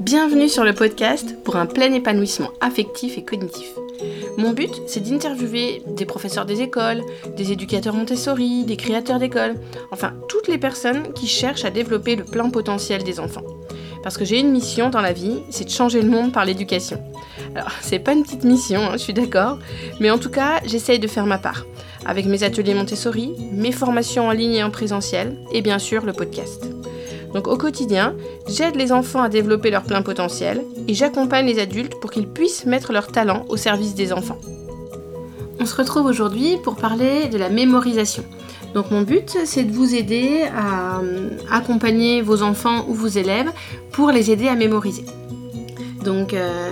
Bienvenue sur le podcast pour un plein épanouissement affectif et cognitif. Mon but, c'est d'interviewer des professeurs des écoles, des éducateurs Montessori, des créateurs d'écoles, enfin toutes les personnes qui cherchent à développer le plein potentiel des enfants. Parce que j'ai une mission dans la vie, c'est de changer le monde par l'éducation. Alors, c'est pas une petite mission, hein, je suis d'accord, mais en tout cas, j'essaye de faire ma part, avec mes ateliers Montessori, mes formations en ligne et en présentiel, et bien sûr le podcast. Donc au quotidien, j'aide les enfants à développer leur plein potentiel et j'accompagne les adultes pour qu'ils puissent mettre leur talent au service des enfants. On se retrouve aujourd'hui pour parler de la mémorisation. Donc mon but, c'est de vous aider à euh, accompagner vos enfants ou vos élèves pour les aider à mémoriser. Donc euh,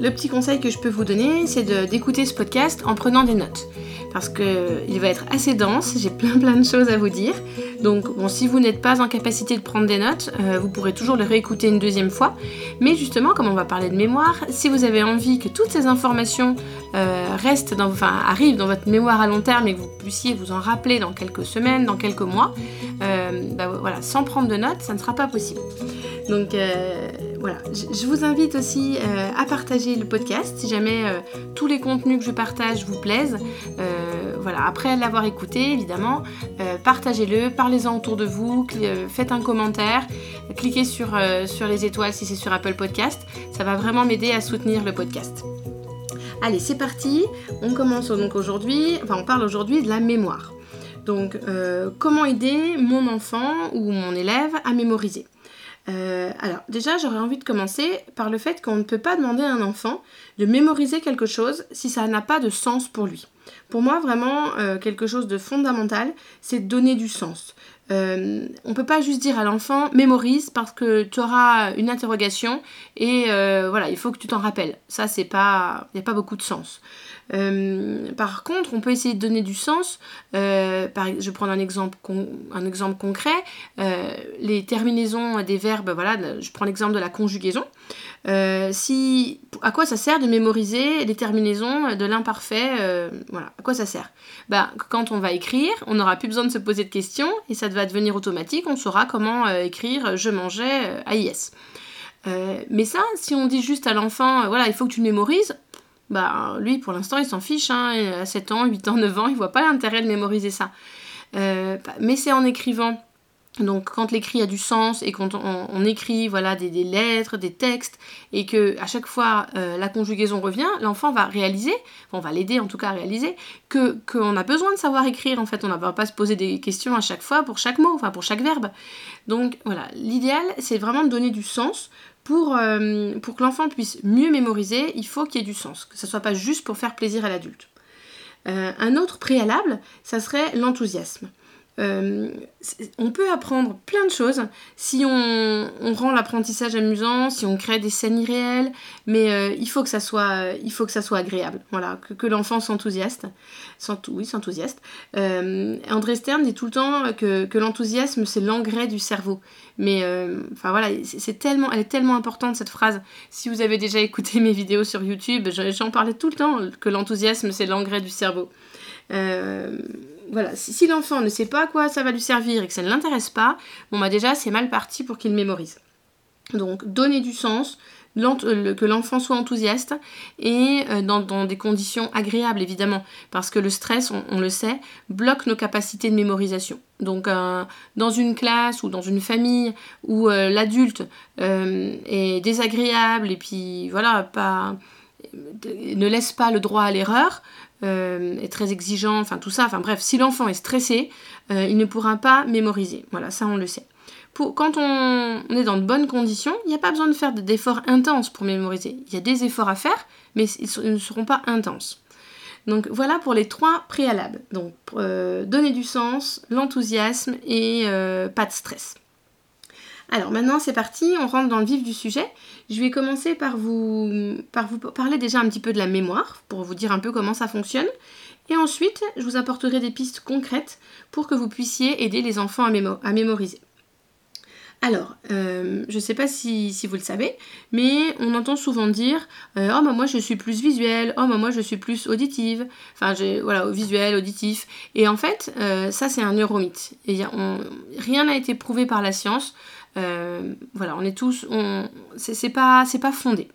le petit conseil que je peux vous donner, c'est d'écouter ce podcast en prenant des notes parce qu'il va être assez dense, j'ai plein plein de choses à vous dire. Donc bon, si vous n'êtes pas en capacité de prendre des notes, euh, vous pourrez toujours le réécouter une deuxième fois. Mais justement, comme on va parler de mémoire, si vous avez envie que toutes ces informations euh, restent dans, enfin, arrivent dans votre mémoire à long terme et que vous puissiez vous en rappeler dans quelques semaines, dans quelques mois, euh, bah, voilà, sans prendre de notes, ça ne sera pas possible. Donc voilà, je vous invite aussi à partager le podcast si jamais tous les contenus que je partage vous plaisent voilà, après l'avoir écouté, évidemment, euh, partagez-le, parlez-en autour de vous, euh, faites un commentaire, cliquez sur, euh, sur les étoiles si c'est sur Apple Podcast. Ça va vraiment m'aider à soutenir le podcast. Allez, c'est parti. On commence donc aujourd'hui, enfin on parle aujourd'hui de la mémoire. Donc, comment aider mon enfant ou mon élève à mémoriser? Alors déjà j'aurais envie de commencer par le fait qu'on ne peut pas demander à un enfant de mémoriser quelque chose si ça n'a pas de sens pour lui. Pour moi, vraiment, euh, quelque chose de fondamental, c'est de donner du sens. Euh, on ne peut pas juste dire à l'enfant mémorise parce que tu auras une interrogation et euh, voilà, il faut que tu t'en rappelles. Ça, c'est pas, il n'y a pas beaucoup de sens. par contre, on peut essayer de donner du sens. je vais prendre un exemple, un exemple concret. les terminaisons des verbes, voilà, je prends l'exemple de la conjugaison. si, à quoi ça sert de mémoriser les terminaisons de l'imparfait Voilà, quoi ça sert? Bah, Quand on va écrire, on n'aura plus besoin de se poser de questions et ça va devenir automatique, on saura comment euh, écrire je mangeais euh. Euh, mais ça, si on dit juste à l'enfant, voilà, il faut que tu mémorises, bah lui pour l'instant il s'en fiche, hein, à 7 ans, 8 ans, 9 ans, il voit pas l'intérêt de mémoriser ça. mais c'est en écrivant donc quand l'écrit a du sens et quand on, écrit voilà des, lettres, des textes et que à chaque fois euh, la conjugaison revient, l'enfant va réaliser, on va l'aider en tout cas à réaliser que qu'on a besoin de savoir écrire en fait, on ne va pas se poser des questions à chaque fois pour chaque mot, enfin pour chaque verbe. Donc voilà, l'idéal c'est vraiment de donner du sens pour, euh, que l'enfant puisse mieux mémoriser, il faut qu'il y ait du sens, que ce soit pas juste pour faire plaisir à l'adulte. Euh, un autre préalable, ça serait l'enthousiasme. Euh, on peut apprendre plein de choses si on, rend l'apprentissage amusant, si on crée des scènes irréelles, mais euh, il, faut que ça soit, il faut que ça soit agréable, voilà, que, l'enfant s'enthousiaste. Oui, s'enthousiaste. Euh, André Stern dit tout le temps que, l'enthousiasme c'est l'engrais du cerveau. Mais enfin voilà, c'est tellement, elle est tellement importante cette phrase. Si vous avez déjà écouté mes vidéos sur YouTube, j'en parlais tout le temps que l'enthousiasme c'est l'engrais du cerveau. Euh, voilà, si, l'enfant ne sait pas à quoi ça va lui servir et que ça ne l'intéresse pas, bon bah déjà c'est mal parti pour qu'il mémorise. Donc donner du sens, euh, que l'enfant soit enthousiaste et euh, dans, des conditions agréables évidemment, parce que le stress, on, le sait, bloque nos capacités de mémorisation. Donc dans une classe ou dans une famille où l'adulte est désagréable et puis voilà, ne laisse pas le droit à l'erreur, euh, est très exigeant, enfin tout ça, enfin bref, si l'enfant est stressé, euh, il ne pourra pas mémoriser. Voilà, ça on le sait. Pour, quand on, est dans de bonnes conditions, il n'y a pas besoin de faire d'efforts intenses pour mémoriser. Il y a des efforts à faire, mais ils, ne seront pas intenses. Donc voilà pour les trois préalables. Donc euh, donner du sens, l'enthousiasme et pas de stress. Alors maintenant c'est parti, on rentre dans le vif du sujet. Je vais commencer par vous, par vous parler déjà un petit peu de la mémoire, pour vous dire un peu comment ça fonctionne. Et ensuite, je vous apporterai des pistes concrètes pour que vous puissiez aider les enfants à, mémoriser. Alors, euh, je ne sais pas si, vous le savez, mais on entend souvent dire euh, Oh, bah, moi je suis plus visuelle, oh, bah, moi je suis plus auditive. Enfin, voilà, visuel, auditif. Et en fait, euh, ça c'est un neuromythe. Rien n'a été prouvé par la science. Voilà, on est tous. c'est pas, pas fondé.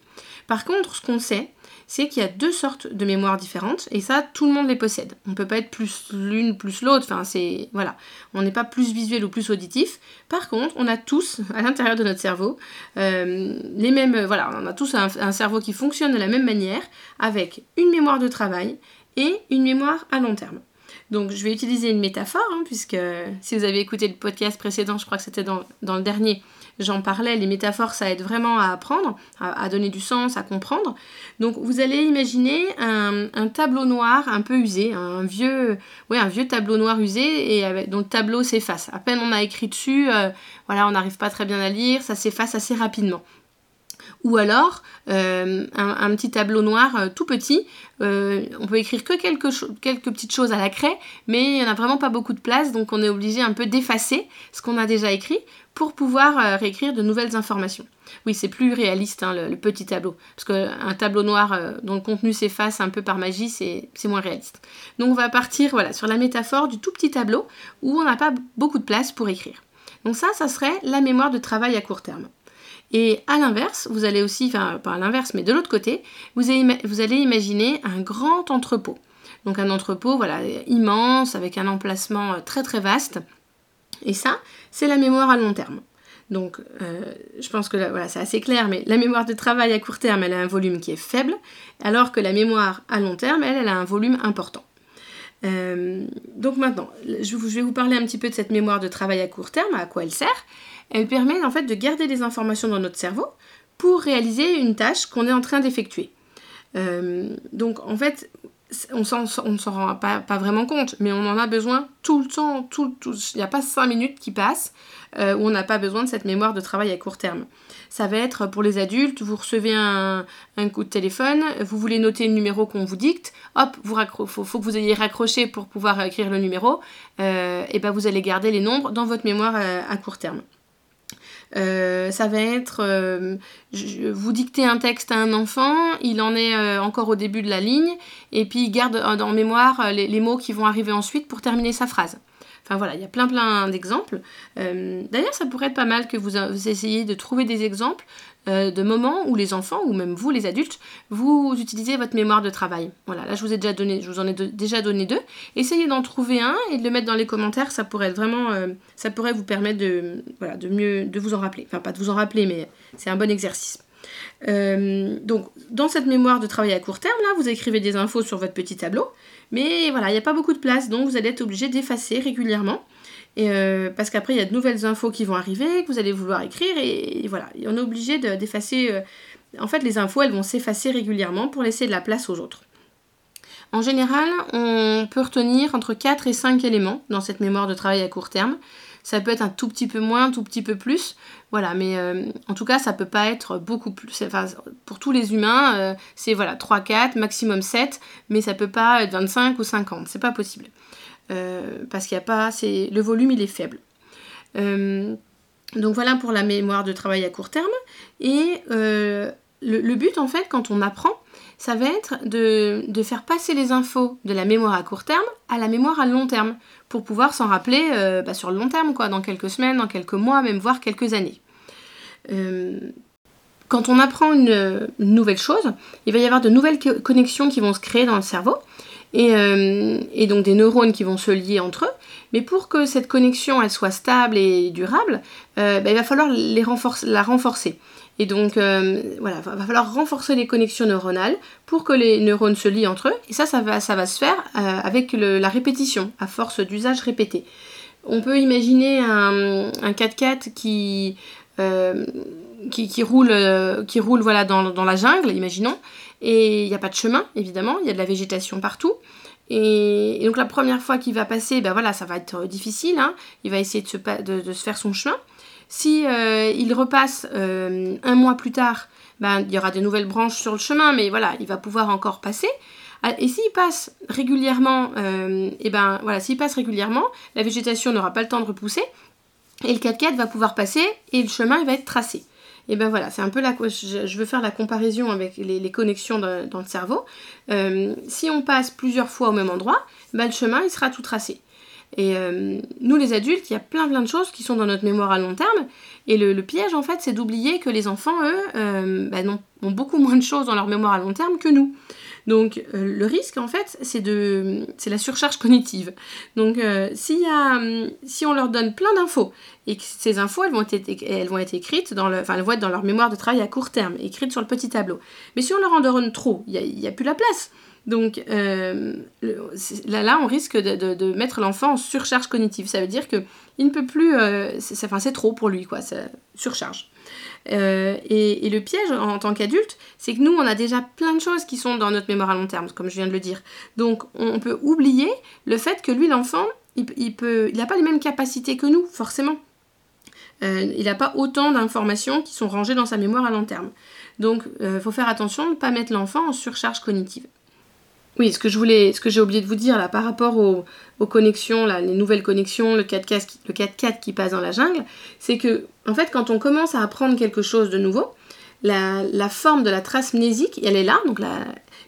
Par contre, ce qu'on sait, c'est qu'il y a deux sortes de mémoires différentes et ça tout le monde les possède. On ne peut pas être plus l'une plus l'autre, enfin c'est voilà, on n'est pas plus visuel ou plus auditif. Par contre, on a tous à l'intérieur de notre cerveau euh, les mêmes voilà, on a tous un, cerveau qui fonctionne de la même manière avec une mémoire de travail et une mémoire à long terme. Donc je vais utiliser une métaphore, hein, puisque si vous avez écouté le podcast précédent, je crois que c'était dans, le dernier, j'en parlais, les métaphores, ça aide vraiment à apprendre, à, donner du sens, à comprendre. Donc vous allez imaginer un, tableau noir un peu usé, un vieux, un vieux tableau noir usé et dont le tableau s'efface. À peine on a écrit dessus, euh, voilà, on n'arrive pas très bien à lire, ça s'efface assez rapidement. Ou alors euh, un, petit tableau noir euh, tout petit. on peut écrire que quelques, quelques petites choses à la craie, mais il n'y en a vraiment pas beaucoup de place, donc on est obligé un peu d'effacer ce qu'on a déjà écrit pour pouvoir euh, réécrire de nouvelles informations. Oui, c'est plus réaliste hein, le, petit tableau, parce qu'un tableau noir euh, dont le contenu s'efface un peu par magie, c'est moins réaliste. Donc on va partir voilà, sur la métaphore du tout petit tableau où on n'a pas beaucoup de place pour écrire. Donc ça, ça serait la mémoire de travail à court terme. Et à l'inverse, vous allez aussi, enfin pas à l'inverse, mais de l'autre côté, vous allez, imaginer un grand entrepôt. Donc un entrepôt, voilà, immense, avec un emplacement euh, très très vaste. Et ça, c'est la mémoire à long terme. Donc, euh, je pense que voilà, c'est assez clair, mais la mémoire de travail à court terme, elle a un volume qui est faible, alors que la mémoire à long terme, elle, elle a un volume important. Euh, donc maintenant, je, vais vous parler un petit peu de cette mémoire de travail à court terme, à quoi elle sert. Elle permet en fait de garder des informations dans notre cerveau pour réaliser une tâche qu'on est en train d'effectuer. Euh, donc en fait, on ne s'en rend pas, vraiment compte, mais on en a besoin tout le temps, tout, il n'y a pas cinq minutes qui passent euh, où on n'a pas besoin de cette mémoire de travail à court terme. Ça va être pour les adultes, vous recevez un, coup de téléphone, vous voulez noter le numéro qu'on vous dicte, hop, il faut, que vous ayez raccroché pour pouvoir écrire le numéro, euh, et ben vous allez garder les nombres dans votre mémoire euh, à court terme. Euh, ça va être, euh, vous dictez un texte à un enfant, il en est euh, encore au début de la ligne, et puis il garde en mémoire les, mots qui vont arriver ensuite pour terminer sa phrase. Enfin voilà, il y a plein plein d'exemples. D'ailleurs, ça pourrait être pas mal que vous, vous essayiez de trouver des exemples euh, de moments où les enfants, ou même vous les adultes, vous utilisez votre mémoire de travail. Voilà, là je vous ai déjà donné, je vous en ai déjà donné deux. Essayez d'en trouver un et de le mettre dans les commentaires, ça pourrait vraiment, euh, ça pourrait vous permettre de mieux, de vous en rappeler. Enfin pas de vous en rappeler, mais c'est un bon exercice. Euh, donc, dans cette mémoire de travail à court terme, là, vous écrivez des infos sur votre petit tableau, mais voilà, il n'y a pas beaucoup de place, donc vous allez être obligé d'effacer régulièrement. Euh, parce qu'après, il y a de nouvelles infos qui vont arriver, que vous allez vouloir écrire, et, voilà, on est obligé d'effacer. Euh, en fait, les infos, elles vont s'effacer régulièrement pour laisser de la place aux autres. En général, on peut retenir entre 4 et 5 éléments dans cette mémoire de travail à court terme. Ça peut être un tout petit peu moins, un tout petit peu plus. Voilà, mais euh, en tout cas, ça peut pas être beaucoup plus. Enfin, pour tous les humains, c'est voilà, 3, 4, maximum 7, mais ça peut pas être 25 ou 50. C'est pas possible. Euh, parce qu'il n'y a pas assez. Le volume, il est faible. Euh, donc voilà pour la mémoire de travail à court terme. Et euh, le, but, en fait, quand on apprend, ça va être de, faire passer les infos de la mémoire à court terme à la mémoire à long terme, pour pouvoir s'en rappeler bah, sur le long terme, quoi, dans quelques semaines, dans quelques mois, même voire quelques années. Quand on apprend une, nouvelle chose, il va y avoir de nouvelles connexions qui vont se créer dans le cerveau. Euh, et, donc des neurones qui vont se lier entre eux. Mais pour que cette connexion elle soit stable et durable, euh, ben, il va falloir la renforcer. Et donc euh, voilà, il va falloir renforcer les connexions neuronales pour que les neurones se lient entre eux. Et ça, ça va, ça va se faire avec la répétition, à force d'usage répété. On peut imaginer un, 4x4 qui, qui, roule, qui roule voilà, dans, la jungle, imaginons. Et il n'y a pas de chemin, évidemment, il y a de la végétation partout. Et, donc la première fois qu'il va passer, ben voilà, ça va être difficile. Hein. Il va essayer de se, de, faire son chemin. Si euh, il repasse euh, un mois plus tard, ben, il y aura des nouvelles branches sur le chemin, mais voilà, il va pouvoir encore passer. Ah, et s'il passe régulièrement, euh, et ben voilà, s'il passe régulièrement, la végétation n'aura pas le temps de repousser. Et le 4x4 va pouvoir passer et le chemin il va être tracé. Et ben voilà, c'est un peu la. Je veux faire la comparaison avec les, connexions dans, le cerveau. Euh, si on passe plusieurs fois au même endroit, ben le chemin il sera tout tracé. Et euh, nous les adultes, il y a plein plein de choses qui sont dans notre mémoire à long terme. Et le, piège en fait, c'est d'oublier que les enfants, eux, euh, ben ont beaucoup moins de choses dans leur mémoire à long terme que nous. Donc euh, le risque en fait c'est de c'est la surcharge cognitive. Donc euh, si, si on leur donne plein d'infos et que ces infos elles vont être, elles vont être écrites dans le, enfin elles vont être dans leur mémoire de travail à court terme, écrites sur le petit tableau. Mais si on leur en donne trop, il n'y a, plus la place. Donc euh, là, là, on risque de, mettre l'enfant en surcharge cognitive. Ça veut dire que il ne peut plus, c'est, enfin, c'est trop pour lui, quoi, ça surcharge. Euh, et, le piège en, tant qu'adulte, c'est que nous, on a déjà plein de choses qui sont dans notre mémoire à long terme, comme je viens de le dire. Donc, on peut oublier le fait que lui, l'enfant, il, peut, il n'a pas les mêmes capacités que nous, forcément. Euh, il n'a pas autant d'informations qui sont rangées dans sa mémoire à long terme. Donc, il euh, faut faire attention de ne pas mettre l'enfant en surcharge cognitive. Oui, ce que je voulais, ce que j'ai oublié de vous dire là par rapport aux, connexions, les nouvelles connexions, le 4x4 qui, le 4 qui passe dans la jungle, c'est que en fait quand on commence à apprendre quelque chose de nouveau, la, forme de la trace mnésique, elle est là, donc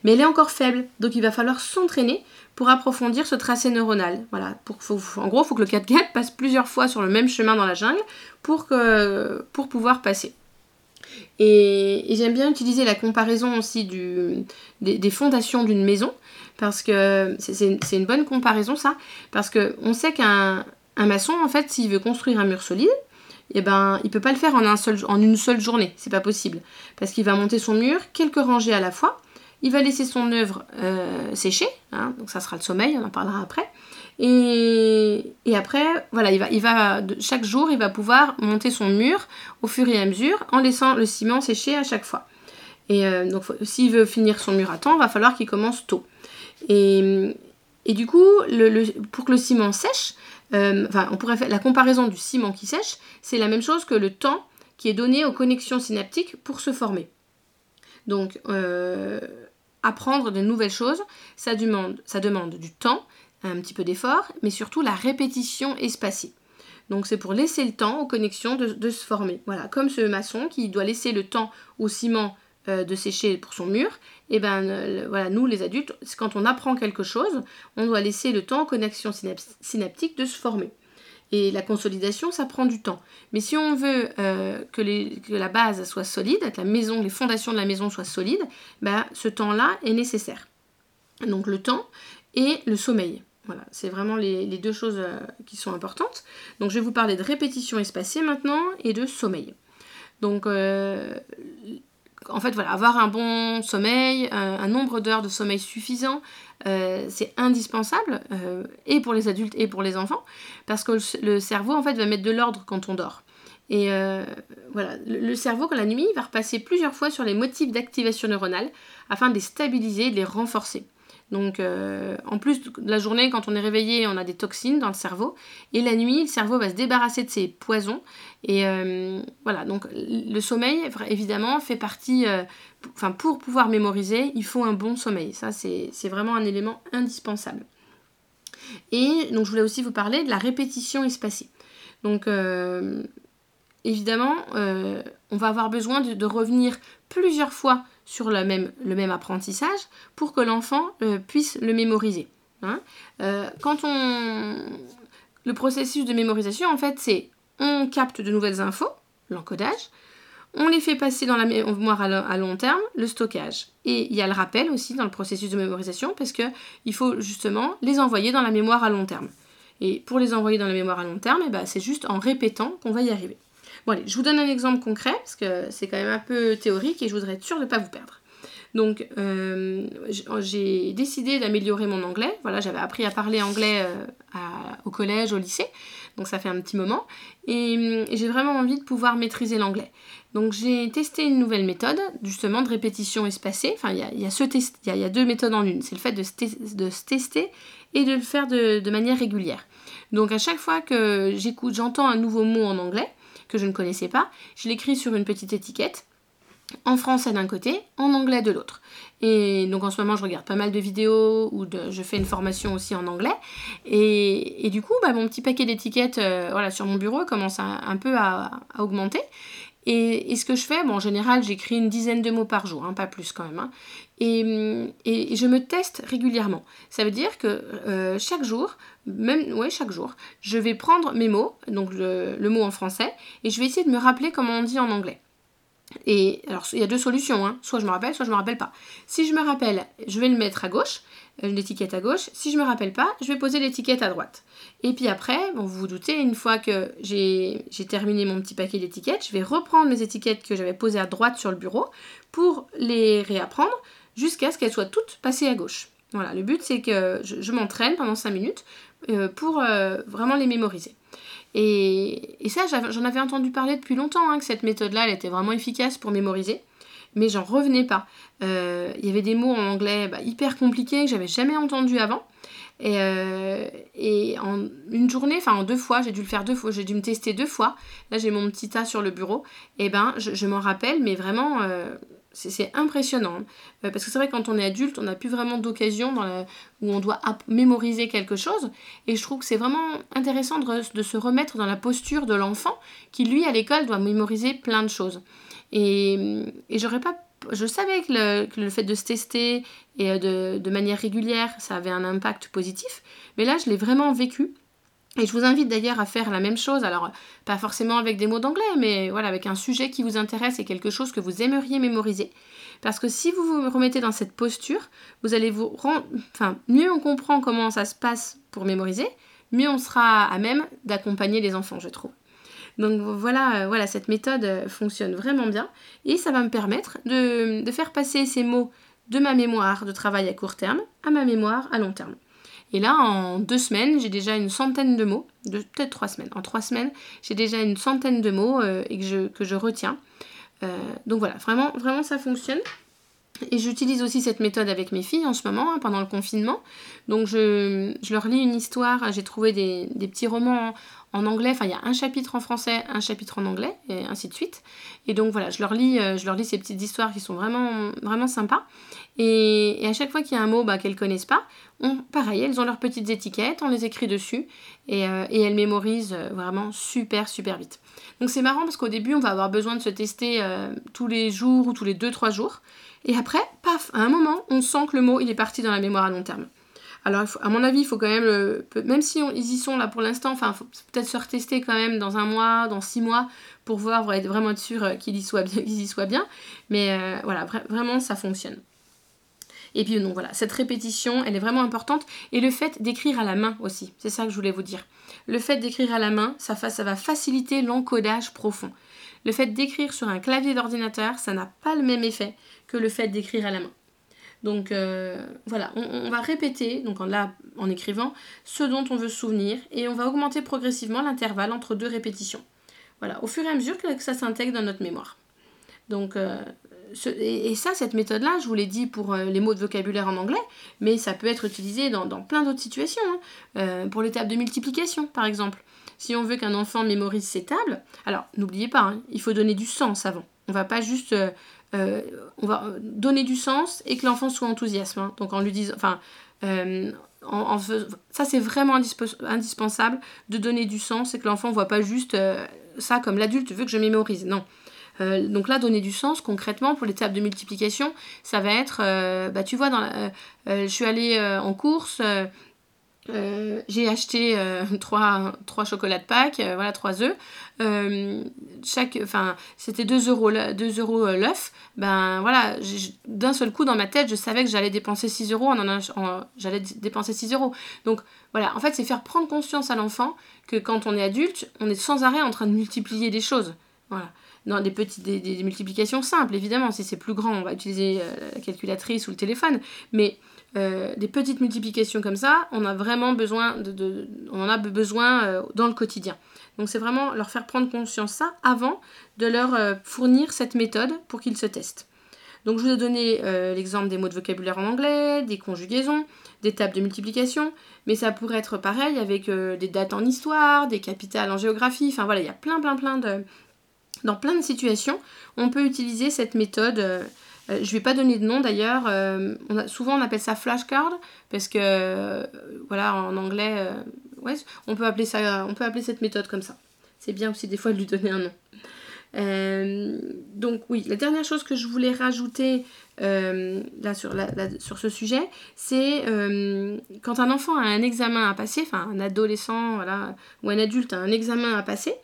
mais elle est encore faible. Donc il va falloir s'entraîner pour approfondir ce tracé neuronal. Voilà, pour, en gros, il faut que le 4x4 passe plusieurs fois sur le même chemin dans la jungle pour pouvoir passer. Et, j'aime bien utiliser la comparaison aussi des, fondations d'une maison, parce que c'est une bonne comparaison ça, parce qu'on sait qu'un maçon, en fait, s'il veut construire un mur solide, eh ben, il peut pas le faire en une seule journée, c'est pas possible, parce qu'il va monter son mur quelques rangées à la fois, il va laisser son œuvre euh, sécher, hein, donc ça sera le sommeil, on en parlera après, et, après, voilà, il va, chaque jour, il va pouvoir monter son mur au fur et à mesure en laissant le ciment sécher à chaque fois. Et euh, donc, s'il veut finir son mur à temps, il va falloir qu'il commence tôt. Et, du coup, pour que le ciment sèche, euh, enfin, on pourrait faire la comparaison du ciment qui sèche, c'est la même chose que le temps qui est donné aux connexions synaptiques pour se former. Donc, euh, apprendre de nouvelles choses, ça demande, ça demande du temps, un petit peu d'effort, mais surtout la répétition espacée. Donc c'est pour laisser le temps aux connexions de, se former. Voilà, comme ce maçon qui doit laisser le temps au ciment euh, de sécher pour son mur, et eh ben voilà, nous les adultes, quand on apprend quelque chose, on doit laisser le temps aux connexions synaptiques de se former. Et la consolidation, ça prend du temps. Mais si on veut euh, que, la base soit solide, que la maison, les fondations de la maison soient solides, ben, ce temps-là est nécessaire. Donc le temps et le sommeil. Voilà, c'est vraiment les, deux choses euh, qui sont importantes. Donc je vais vous parler de répétition espacée maintenant et de sommeil. Donc euh, en fait voilà, avoir un bon sommeil, un, nombre d'heures de sommeil suffisant, euh, c'est indispensable et pour les adultes et pour les enfants parce que le, cerveau en fait va mettre de l'ordre quand on dort. Et voilà, le, cerveau, quand la nuit, va repasser plusieurs fois sur les motifs d'activation neuronale afin de les stabiliser et de les renforcer. Donc, euh, en plus de la journée, quand on est réveillé, on a des toxines dans le cerveau. Et la nuit, le cerveau va se débarrasser de ces poisons. Et euh, voilà, donc le sommeil, évidemment, fait partie. Euh, enfin, pour pouvoir mémoriser, il faut un bon sommeil. Ça, c'est vraiment un élément indispensable. Et donc, je voulais aussi vous parler de la répétition espacée. Donc, évidemment, on va avoir besoin de revenir plusieurs fois sur le même, apprentissage pour que l'enfant euh, puisse le mémoriser. Hein. Euh, quand on... Le processus de mémorisation, en fait, c'est on capte de nouvelles infos, l'encodage, on les fait passer dans la mémoire à long terme, le stockage. Et il y a le rappel aussi dans le processus de mémorisation parce qu'il faut justement les envoyer dans la mémoire à long terme. Et pour les envoyer dans la mémoire à long terme, eh ben, c'est juste en répétant qu'on va y arriver. Je vous donne un exemple concret, parce que c'est quand même un peu théorique et je voudrais être sûre de ne pas vous perdre. Donc euh, j'ai décidé d'améliorer mon anglais. Voilà, j'avais appris à parler anglais euh, au collège, au lycée, donc ça fait un petit moment. Et, j'ai vraiment envie de pouvoir maîtriser l'anglais. Donc j'ai testé une nouvelle méthode, justement de répétition espacée. Enfin, il y a, deux méthodes en une. C'est le fait de se, tester et de le faire de manière régulière. Donc à chaque fois que j'écoute, j'entends un nouveau mot en anglais, que je ne connaissais pas. Je l'écris sur une petite étiquette. en français d'un côté, en anglais de l'autre. Et donc en ce moment, je regarde pas mal de vidéos ou je fais une formation aussi en anglais. Et, du coup, bah, mon petit paquet d'étiquettes euh, sur mon bureau commence un peu à, augmenter. Et, ce que je fais, en général, j'écris une dizaine de mots par jour, hein, pas plus quand même. Hein. Et, je me teste régulièrement. Ça veut dire que euh, chaque jour, même ouais, chaque jour, je vais prendre mes mots, donc le mot en français, et je vais essayer de me rappeler comment on dit en anglais. Et alors, il y a deux solutions, hein. soit je me rappelle, soit je me rappelle pas. Si je me rappelle, je vais le mettre à gauche, euh, l'étiquette à gauche. Si je me rappelle pas, je vais poser l'étiquette à droite. Et puis après, bon, vous vous doutez, une fois que j'ai terminé mon petit paquet d'étiquettes, je vais reprendre mes étiquettes que j'avais posées à droite sur le bureau pour les réapprendre jusqu'à ce qu'elles soient toutes passées à gauche. Voilà, le but c'est que je, m'entraîne pendant 5 minutes euh, pour euh, vraiment les mémoriser. Et, ça, j'en avais entendu parler depuis longtemps, hein, que cette méthode-là, elle était vraiment efficace pour mémoriser. Mais j'en revenais pas. Euh, il y avait des mots en anglais bah, hyper compliqués que j'avais jamais entendus avant. Et, en une journée, enfin en deux fois, j'ai dû le faire deux fois, j'ai dû me tester deux fois. Là, j'ai mon petit tas sur le bureau. Et ben, je, m'en rappelle, mais vraiment, c'est impressionnant. Hein. Euh, parce que c'est vrai, quand on est adulte, on n'a plus vraiment d'occasion où on doit mémoriser quelque chose. Et je trouve que c'est vraiment intéressant de, se remettre dans la posture de l'enfant qui, lui, à l'école, doit mémoriser plein de choses. Et, j'aurais pas. Je savais que le, fait de se tester et euh, de, de manière régulière, ça avait un impact positif. Mais là, je l'ai vraiment vécu. Et je vous invite d'ailleurs à faire la même chose, alors pas forcément avec des mots d'anglais, mais voilà, avec un sujet qui vous intéresse et quelque chose que vous aimeriez mémoriser. Parce que si vous vous remettez dans cette posture, vous allez vous rendre, enfin, mieux on comprend comment ça se passe pour mémoriser, mieux on sera à même d'accompagner les enfants, je trouve. Donc voilà, euh, voilà, cette méthode euh, fonctionne vraiment bien et ça va me permettre de, de faire passer ces mots de ma mémoire de travail à court terme à ma mémoire à long terme. Et là, en deux semaines, j'ai déjà une centaine de mots, peut-être trois semaines. En trois semaines, j'ai déjà une centaine de mots euh, et que je, que je retiens. Euh, donc voilà, vraiment, vraiment ça fonctionne. Et j'utilise aussi cette méthode avec mes filles en ce moment, hein, pendant le confinement. Donc je, je, leur lis une histoire, j'ai trouvé des, des petits romans en anglais. Enfin, il y a un chapitre en français, un chapitre en anglais, et ainsi de suite. Et donc voilà, je leur lis, euh, je leur lis ces petites histoires qui sont vraiment, vraiment sympas. Et, à chaque fois qu'il y a un mot bah, qu'elles connaissent pas, pareil, elles ont leurs petites étiquettes, on les écrit dessus, et, euh, elles mémorisent euh, vraiment super, super vite. Donc c'est marrant parce qu'au début, on va avoir besoin de se tester tous les jours ou tous les 2-3 jours. Et après, paf, à un moment, on sent que le mot, il est parti dans la mémoire à long terme. Alors, à mon avis, il faut quand même, le, même si ils y sont là pour l'instant, enfin, faut peut-être se retester quand même dans un mois, dans six mois, pour voir, vraiment être sûr euh, qu'ils y soient bien. y soient bien. Mais euh, voilà, vraiment, ça fonctionne. Et puis donc voilà, cette répétition, elle est vraiment importante. Et le fait d'écrire à la main aussi, c'est ça que je voulais vous dire. Le fait d'écrire à la main, ça, va faciliter l'encodage profond. Le fait d'écrire sur un clavier d'ordinateur, ça n'a pas le même effet que le fait d'écrire à la main. Donc euh, voilà, on, va répéter, donc en écrivant, ce dont on veut se souvenir et on va augmenter progressivement l'intervalle entre deux répétitions. Voilà, au fur et à mesure que ça s'intègre dans notre mémoire. Donc, euh, et, ça, cette méthode-là, je vous l'ai dit pour euh, les mots de vocabulaire en anglais, mais ça peut être utilisé dans, plein d'autres situations. Hein. pour les tables de multiplication, par exemple. Si on veut qu'un enfant mémorise ses tables, alors n'oubliez pas, hein, il faut donner du sens avant. On va pas juste euh, on va donner du sens et que l'enfant soit enthousiaste. Hein. Donc en lui disant, enfin, euh, ça c'est vraiment indispensable de donner du sens et que l'enfant ne voit pas juste euh, ça comme l'adulte veut que je mémorise. Non. Donc là, donner du sens concrètement pour tables de multiplication, ça va être, bah tu vois, dans je suis allée en course, euh, j'ai acheté euh, trois, trois, chocolats de Pâques, euh, voilà, trois œufs. chaque, enfin, c'était 2 euros, 2 euros l'œuf. Ben voilà, d'un seul coup dans ma tête, je savais que j'allais dépenser 6 euros. En, j'allais dépenser 6 euros. Donc voilà, en fait, c'est faire prendre conscience à l'enfant que quand on est adulte, on est sans arrêt en train de multiplier des choses. Voilà. Dans des petites des, des multiplications simples, évidemment. Si c'est plus grand, on va utiliser la calculatrice ou le téléphone. Mais euh, des petites multiplications comme ça, on a vraiment besoin de, on en a besoin euh, dans le quotidien. Donc c'est vraiment leur faire prendre conscience ça avant de leur euh, fournir cette méthode pour qu'ils se testent. Donc je vous ai donné l'exemple des mots de vocabulaire en anglais, des conjugaisons, des tables de multiplication, mais ça pourrait être pareil avec des dates en histoire, des capitales en géographie, enfin voilà, il y a plein plein plein de, Dans plein de situations, on peut utiliser cette méthode. Euh, je ne vais pas donner de nom d'ailleurs. souvent on appelle ça flashcard parce que voilà en anglais, on peut appeler cette méthode comme ça. C'est bien aussi des fois de lui donner un nom. Euh, donc oui, la dernière chose que je voulais rajouter euh, sur, ce sujet, c'est euh, quand un enfant a un examen à passer, enfin un adolescent ou un adulte a un examen à passer,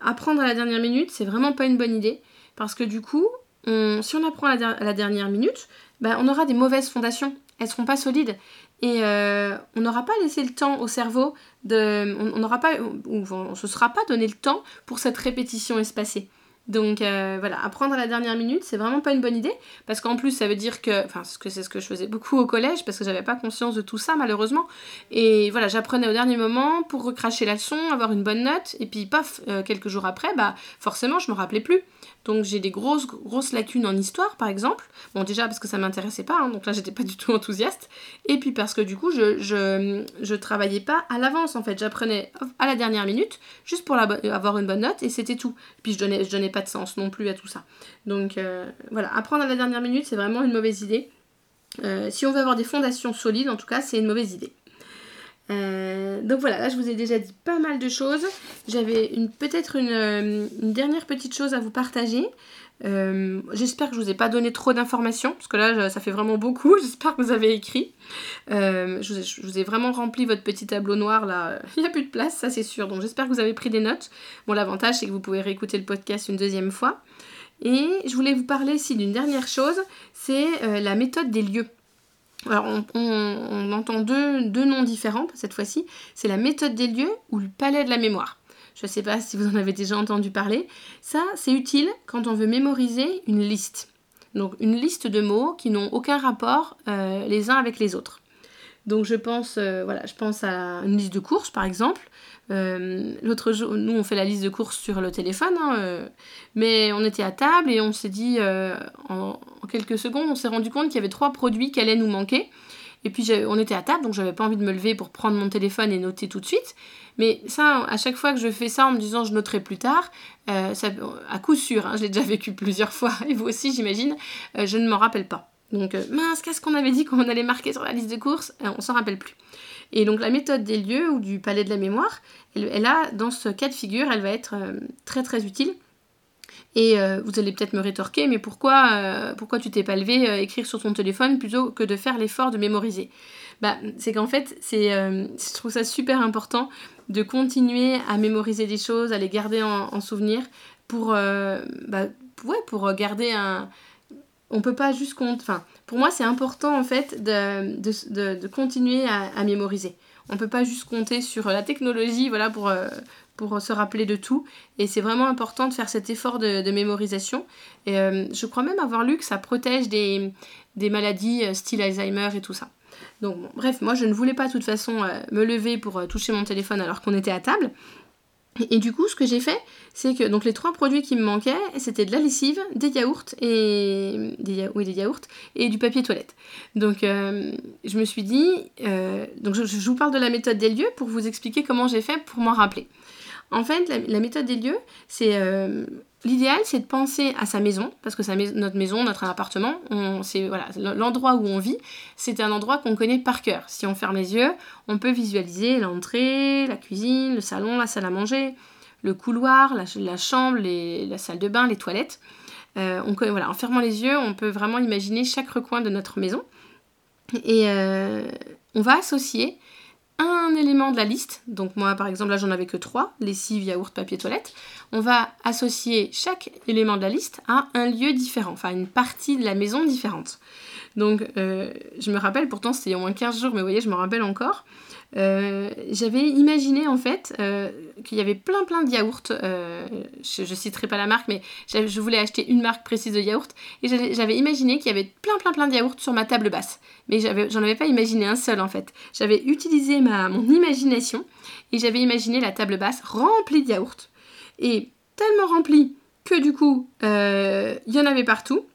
apprendre à la dernière minute, c'est vraiment pas une bonne idée. Parce que du coup, si on apprend à la, dernière minute, bah, on aura des mauvaises fondations. Elles seront pas solides. Et on n'aura pas laissé le temps au cerveau de. On n'aura pas. Ou on ne se sera pas donné le temps pour cette répétition espacée. Donc euh, voilà, apprendre à la dernière minute, c'est vraiment pas une bonne idée, parce qu'en plus ça veut dire que, enfin c'est ce que je faisais beaucoup au collège, parce que j'avais pas conscience de tout ça malheureusement, et voilà, j'apprenais au dernier moment pour recracher la leçon, avoir une bonne note, et puis paf, euh, quelques jours après, bah forcément je me rappelais plus. Donc j'ai des grosses, grosses lacunes en histoire, par exemple. Bon, déjà parce que ça m'intéressait pas, hein, donc là j'étais pas du tout enthousiaste. Et puis parce que du coup, je, je, travaillais pas à l'avance en fait. J'apprenais à la dernière minute, juste pour avoir une bonne note, et c'était tout. Puis je donnais, donnais pas de sens non plus à tout ça. Donc euh, voilà, apprendre à la dernière minute, c'est vraiment une mauvaise idée. Euh, si on veut avoir des fondations solides, en tout cas, c'est une mauvaise idée. Euh, donc voilà, là je vous ai déjà dit pas mal de choses. J'avais peut-être euh, une, dernière petite chose à vous partager. Euh, j'espère que je vous ai pas donné trop d'informations, parce que là ça fait vraiment beaucoup. J'espère que vous avez écrit. Je vous, ai, vraiment rempli votre petit tableau noir là. Il n'y a plus de place, ça c'est sûr. Donc j'espère que vous avez pris des notes. Bon, l'avantage c'est que vous pouvez réécouter le podcast une deuxième fois. Et je voulais vous parler ici d'une dernière chose, c'est la méthode des lieux. Alors on, entend deux, noms différents cette fois-ci. C'est la méthode des lieux ou le palais de la mémoire. Je ne sais pas si vous en avez déjà entendu parler. Ça, c'est utile quand on veut mémoriser une liste. Donc une liste de mots qui n'ont aucun rapport euh, les uns avec les autres. Donc je pense, euh, voilà, je pense à une liste de courses par exemple. Euh, l'autre jour, nous on fait la liste de courses sur le téléphone, hein, euh, mais on était à table et on s'est dit en, quelques secondes, on s'est rendu compte qu'il y avait trois produits qui allaient nous manquer. Et puis on était à table, donc j'avais pas envie de me lever pour prendre mon téléphone et noter tout de suite. Mais ça, à chaque fois que je fais ça en me disant je noterai plus tard, ça, à coup sûr, hein, je l'ai déjà vécu plusieurs fois, et vous aussi j'imagine, je ne m'en rappelle pas. Donc, euh, mince, qu'est-ce qu'on avait dit quand on allait marquer sur la liste de courses? Euh, On s'en rappelle plus. Et donc, la méthode des lieux ou du palais de la mémoire, elle, a, dans ce cas de figure, elle va être euh, très très utile. Et vous allez peut-être me rétorquer, mais pourquoi, pourquoi tu t'es pas levé écrire sur ton téléphone plutôt que de faire l'effort de mémoriser? Bah, C'est qu'en fait, c'est, je trouve ça super important de continuer à mémoriser des choses, à les garder en, souvenir bah, pour garder un, on peut pas juste compte. Enfin, pour moi, c'est important en fait de, continuer à, mémoriser. On peut pas juste compter sur la technologie, voilà, pour, euh, pour se rappeler de tout. Et c'est vraiment important de faire cet effort de, mémorisation. Et euh, je crois même avoir lu que ça protège des, maladies euh, style Alzheimer et tout ça. Donc, bref, moi je ne voulais pas de toute façon me lever pour toucher mon téléphone alors qu'on était à table. Et du coup, ce que j'ai fait, c'est que donc les trois produits qui me manquaient, c'était de la lessive, des yaourts et du papier toilette. Donc, euh, je me suis dit, euh, donc je, vous parle de la méthode des lieux pour vous expliquer comment j'ai fait pour m'en rappeler. En fait, la, méthode des lieux, c'est euh, l'idéal, c'est de penser à sa maison, parce que notre maison, notre appartement, c'est l'endroit où on vit, c'est un endroit qu'on connaît par cœur. Si on ferme les yeux, on peut visualiser l'entrée, la cuisine, le salon, la salle à manger, le couloir, la, chambre, la salle de bain, les toilettes. Euh, en fermant les yeux, on peut vraiment imaginer chaque recoin de notre maison. Et euh, on va associer un élément de la liste, donc moi par exemple là j'en avais que trois, lessive, yaourt, papier toilette, on va associer chaque élément de la liste à un lieu différent, enfin une partie de la maison différente. Donc euh, je me rappelle, pourtant c'était au moins 15 jours, mais vous voyez je me rappelle encore, euh, j'avais imaginé en fait euh, qu'il y avait plein plein de yaourts. Je, ne citerai pas la marque, mais je voulais acheter une marque précise de yaourt et j'avais imaginé qu'il y avait plein plein plein de yaourts sur ma table basse. Mais j'en avais pas imaginé un seul en fait. J'avais utilisé ma mon imagination et j'avais imaginé la table basse remplie de yaourts et tellement remplie que du coup il y en avait partout.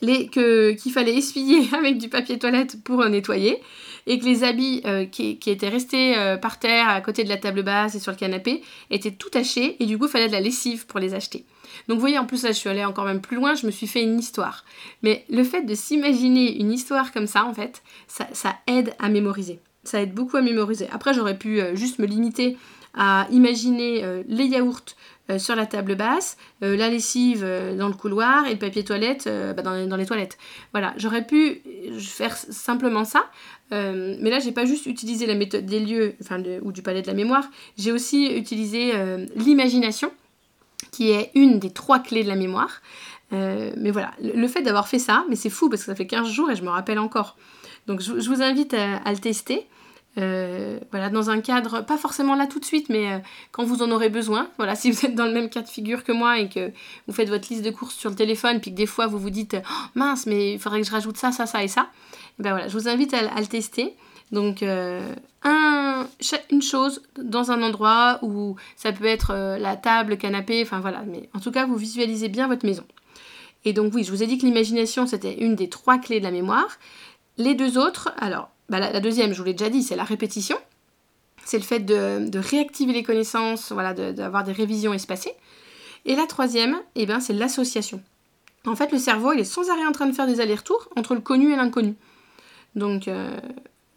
Les, que, qu'il fallait essuyer avec du papier toilette pour nettoyer. et que les habits euh, qui, étaient restés euh, par terre à côté de la table basse et sur le canapé étaient tout tachés et du coup il fallait de la lessive pour les acheter. Donc vous voyez, en plus là je suis allée encore même plus loin, je me suis fait une histoire. Mais le fait de s'imaginer une histoire comme ça, en fait, ça, aide à mémoriser. Ça aide beaucoup à mémoriser. Après j'aurais pu euh, juste me limiter à imaginer les yaourts euh, sur la table basse, euh, la lessive euh, dans le couloir et le papier toilette bah, dans, les toilettes. Voilà, j'aurais pu faire simplement ça, mais là j'ai pas juste utilisé la méthode des lieux enfin, ou du palais de la mémoire, j'ai aussi utilisé l'imagination, qui est une des trois clés de la mémoire. mais voilà, le, fait d'avoir fait ça, mais c'est fou parce que ça fait 15 jours et je me rappelle encore. Donc je, vous invite à le tester. Euh, voilà, dans un cadre, pas forcément là tout de suite, mais euh, quand vous en aurez besoin. Voilà, si vous êtes dans le même cas de figure que moi et que vous faites votre liste de courses sur le téléphone, puis que des fois vous vous dites oh, mince, mais il faudrait que je rajoute ça, ça, ça et ça. Ben voilà, je vous invite à, le tester. Donc, euh, un, une chose dans un endroit où ça peut être la table, le canapé, enfin voilà, mais en tout cas, vous visualisez bien votre maison. Et donc, oui, je vous ai dit que l'imagination c'était une des trois clés de la mémoire. Les deux autres, alors bah, la, deuxième, je vous l'ai déjà dit, c'est la répétition. C'est le fait de, réactiver les connaissances, voilà, d'avoir des révisions espacées. Et la troisième, eh ben, c'est l'association. En fait, le cerveau, il est sans arrêt en train de faire des allers-retours entre le connu et l'inconnu. Donc, euh,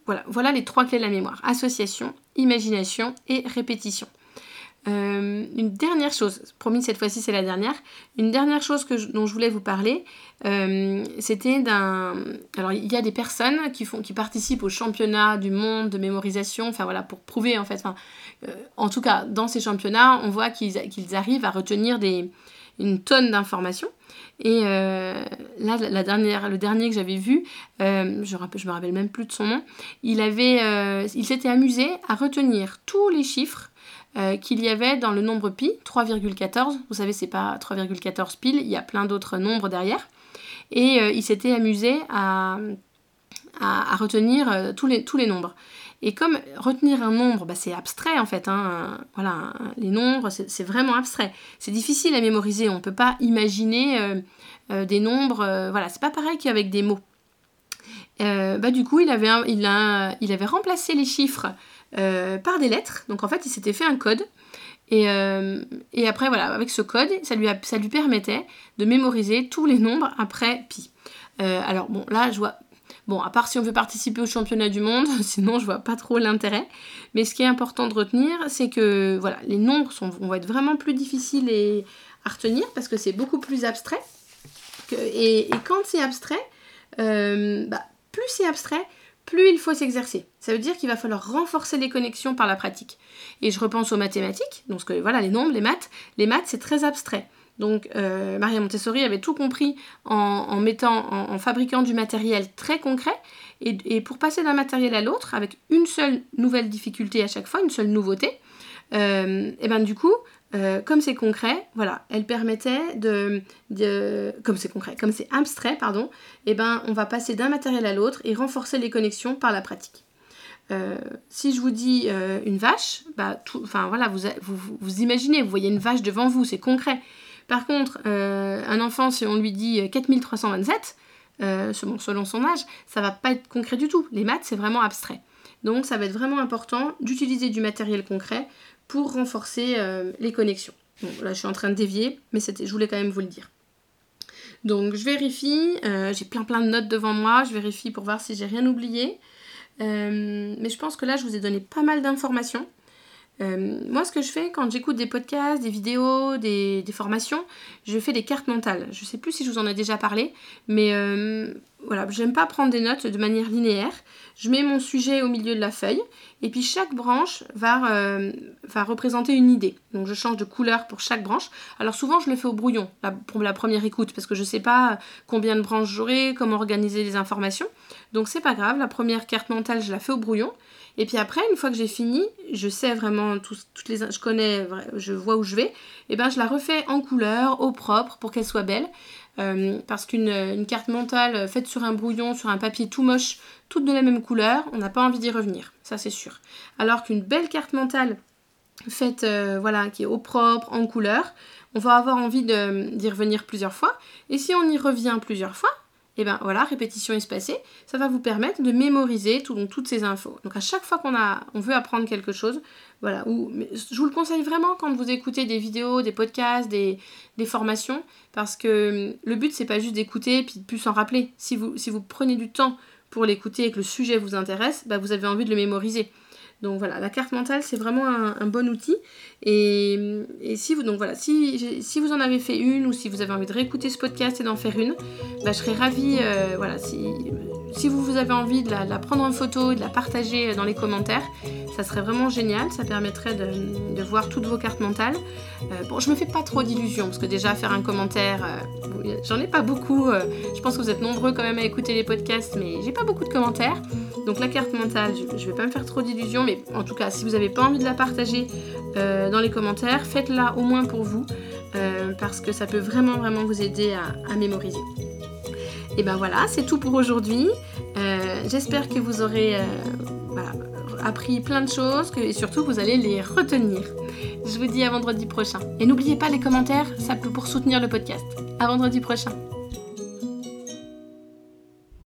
voilà, voilà les trois clés de la mémoire. Association, imagination et répétition. Euh, une dernière chose, promis cette fois-ci c'est la dernière, une dernière chose que dont je voulais vous parler, euh, c'était d'un... Alors il y a des personnes qui, font, qui participent au championnat du monde de mémorisation, enfin voilà, pour prouver en fait, euh, en tout cas dans ces championnats, on voit qu'ils arrivent à retenir des, une tonne d'informations. Et là, la dernière, le dernier que j'avais vu, je, je me rappelle même plus de son nom, il, avait, il s'était amusé à retenir tous les chiffres euh, qu'il y avait dans le nombre pi, 3,14. Vous savez, c'est pas 3,14 pile, il y a plein d'autres nombres derrière. Et euh, il s'était amusé à, retenir euh, tous, les, tous les nombres. Et comme retenir un nombre, bah, c'est abstrait en fait. Hein, voilà, les nombres, c'est vraiment abstrait. C'est difficile à mémoriser. On ne peut pas imaginer des nombres. voilà, c'est pas pareil qu'avec des mots. Bah, du coup, il avait, il, a, il avait remplacé les chiffres euh, par des lettres. Donc en fait, il s'était fait un code. Et, euh, et, après, voilà, avec ce code, ça lui, ça lui permettait de mémoriser tous les nombres après pi. Euh, alors bon, là, je vois... Bon, à part si on veut participer au championnat du monde, sinon je vois pas trop l'intérêt. Mais ce qui est important de retenir, c'est que voilà, les nombres sont, vont être vraiment plus difficiles à retenir parce que c'est beaucoup plus abstrait. et, quand c'est abstrait, bah, plus c'est abstrait, plus il faut s'exercer. Ça veut dire qu'il va falloir renforcer les connexions par la pratique. Et je repense aux mathématiques, donc que, voilà, les nombres, les maths. Les maths, c'est très abstrait. Donc euh, Maria Montessori avait tout compris en, mettant, en, fabriquant du matériel très concret. Et, pour passer d'un matériel à l'autre, avec une seule nouvelle difficulté à chaque fois, une seule nouveauté, euh, et ben du coup, euh, comme c'est concret, voilà, elle permettait de, comme c'est concret, comme c'est abstrait, pardon, et ben on va passer d'un matériel à l'autre et renforcer les connexions par la pratique. Euh, si je vous dis une vache, bah, enfin voilà, vous, vous, imaginez, vous voyez une vache devant vous, c'est concret. Par contre, un enfant, si on lui dit 4327, selon, selon son âge, ça va pas être concret du tout. Les maths, c'est vraiment abstrait. Donc ça va être vraiment important d'utiliser du matériel concret pour renforcer euh, les connexions. Bon, là je suis en train de dévier, mais je voulais quand même vous le dire. Donc je vérifie, euh, j'ai plein plein de notes devant moi, je vérifie pour voir si j'ai rien oublié. Euh, mais je pense que là je vous ai donné pas mal d'informations. moi, ce que je fais quand j'écoute des podcasts, des vidéos, des, formations, je fais des cartes mentales. Je sais plus si je vous en ai déjà parlé, mais voilà, j'aime pas prendre des notes de manière linéaire. Je mets mon sujet au milieu de la feuille et puis chaque branche va, euh, représenter une idée. Donc je change de couleur pour chaque branche. Alors souvent je le fais au brouillon pour la première écoute parce que je sais pas combien de branches j'aurai, comment organiser les informations. Donc c'est pas grave, la première carte mentale je la fais au brouillon. Et puis après, une fois que j'ai fini, je sais vraiment toutes les, je connais, je vois où je vais. Et ben je la refais en couleur, au propre, pour qu'elle soit belle. Euh, parce qu'une carte mentale faite sur un brouillon, sur un papier tout moche, toutes de la même couleur, on n'a pas envie d'y revenir, ça c'est sûr. Alors qu'une belle carte mentale faite, euh, voilà, qui est au propre, en couleur, on va avoir envie d'y revenir plusieurs fois. Et si on y revient plusieurs fois, et ben voilà, répétition espacée, ça va vous permettre de mémoriser toutes ces infos. Donc à chaque fois qu'on on veut apprendre quelque chose, voilà, ou, je vous le conseille vraiment quand vous écoutez des vidéos, des podcasts, des, formations, parce que hum, le but c'est pas juste d'écouter puis de plus s'en rappeler. Si vous, si vous prenez du temps pour l'écouter et que le sujet vous intéresse, bah, vous avez envie de le mémoriser. Donc voilà, la carte mentale, c'est vraiment un, bon outil. Et, si vous, donc voilà, si, si, vous en avez fait une ou si vous avez envie de réécouter ce podcast et d'en faire une, bah, je serais ravie, euh, voilà, si, vous, avez envie de la, prendre en photo et de la partager dans les commentaires, ça serait vraiment génial. Ça permettrait de, voir toutes vos cartes mentales. Euh, bon, je me fais pas trop d'illusions parce que déjà faire un commentaire, euh, j'en ai pas beaucoup. je pense que vous êtes nombreux quand même à écouter les podcasts, mais j'ai pas beaucoup de commentaires. Donc la carte mentale, je, je vais pas me faire trop d'illusions, mais en tout cas, si vous n'avez pas envie de la partager euh, dans les commentaires, faites-la au moins pour vous, euh, parce que ça peut vraiment, vraiment vous aider à, mémoriser. Et ben voilà, c'est tout pour aujourd'hui. Euh, j'espère que vous aurez appris plein de choses et surtout vous allez les retenir. Je vous dis à vendredi prochain. Et n'oubliez pas les commentaires, ça peut pour soutenir le podcast. À vendredi prochain.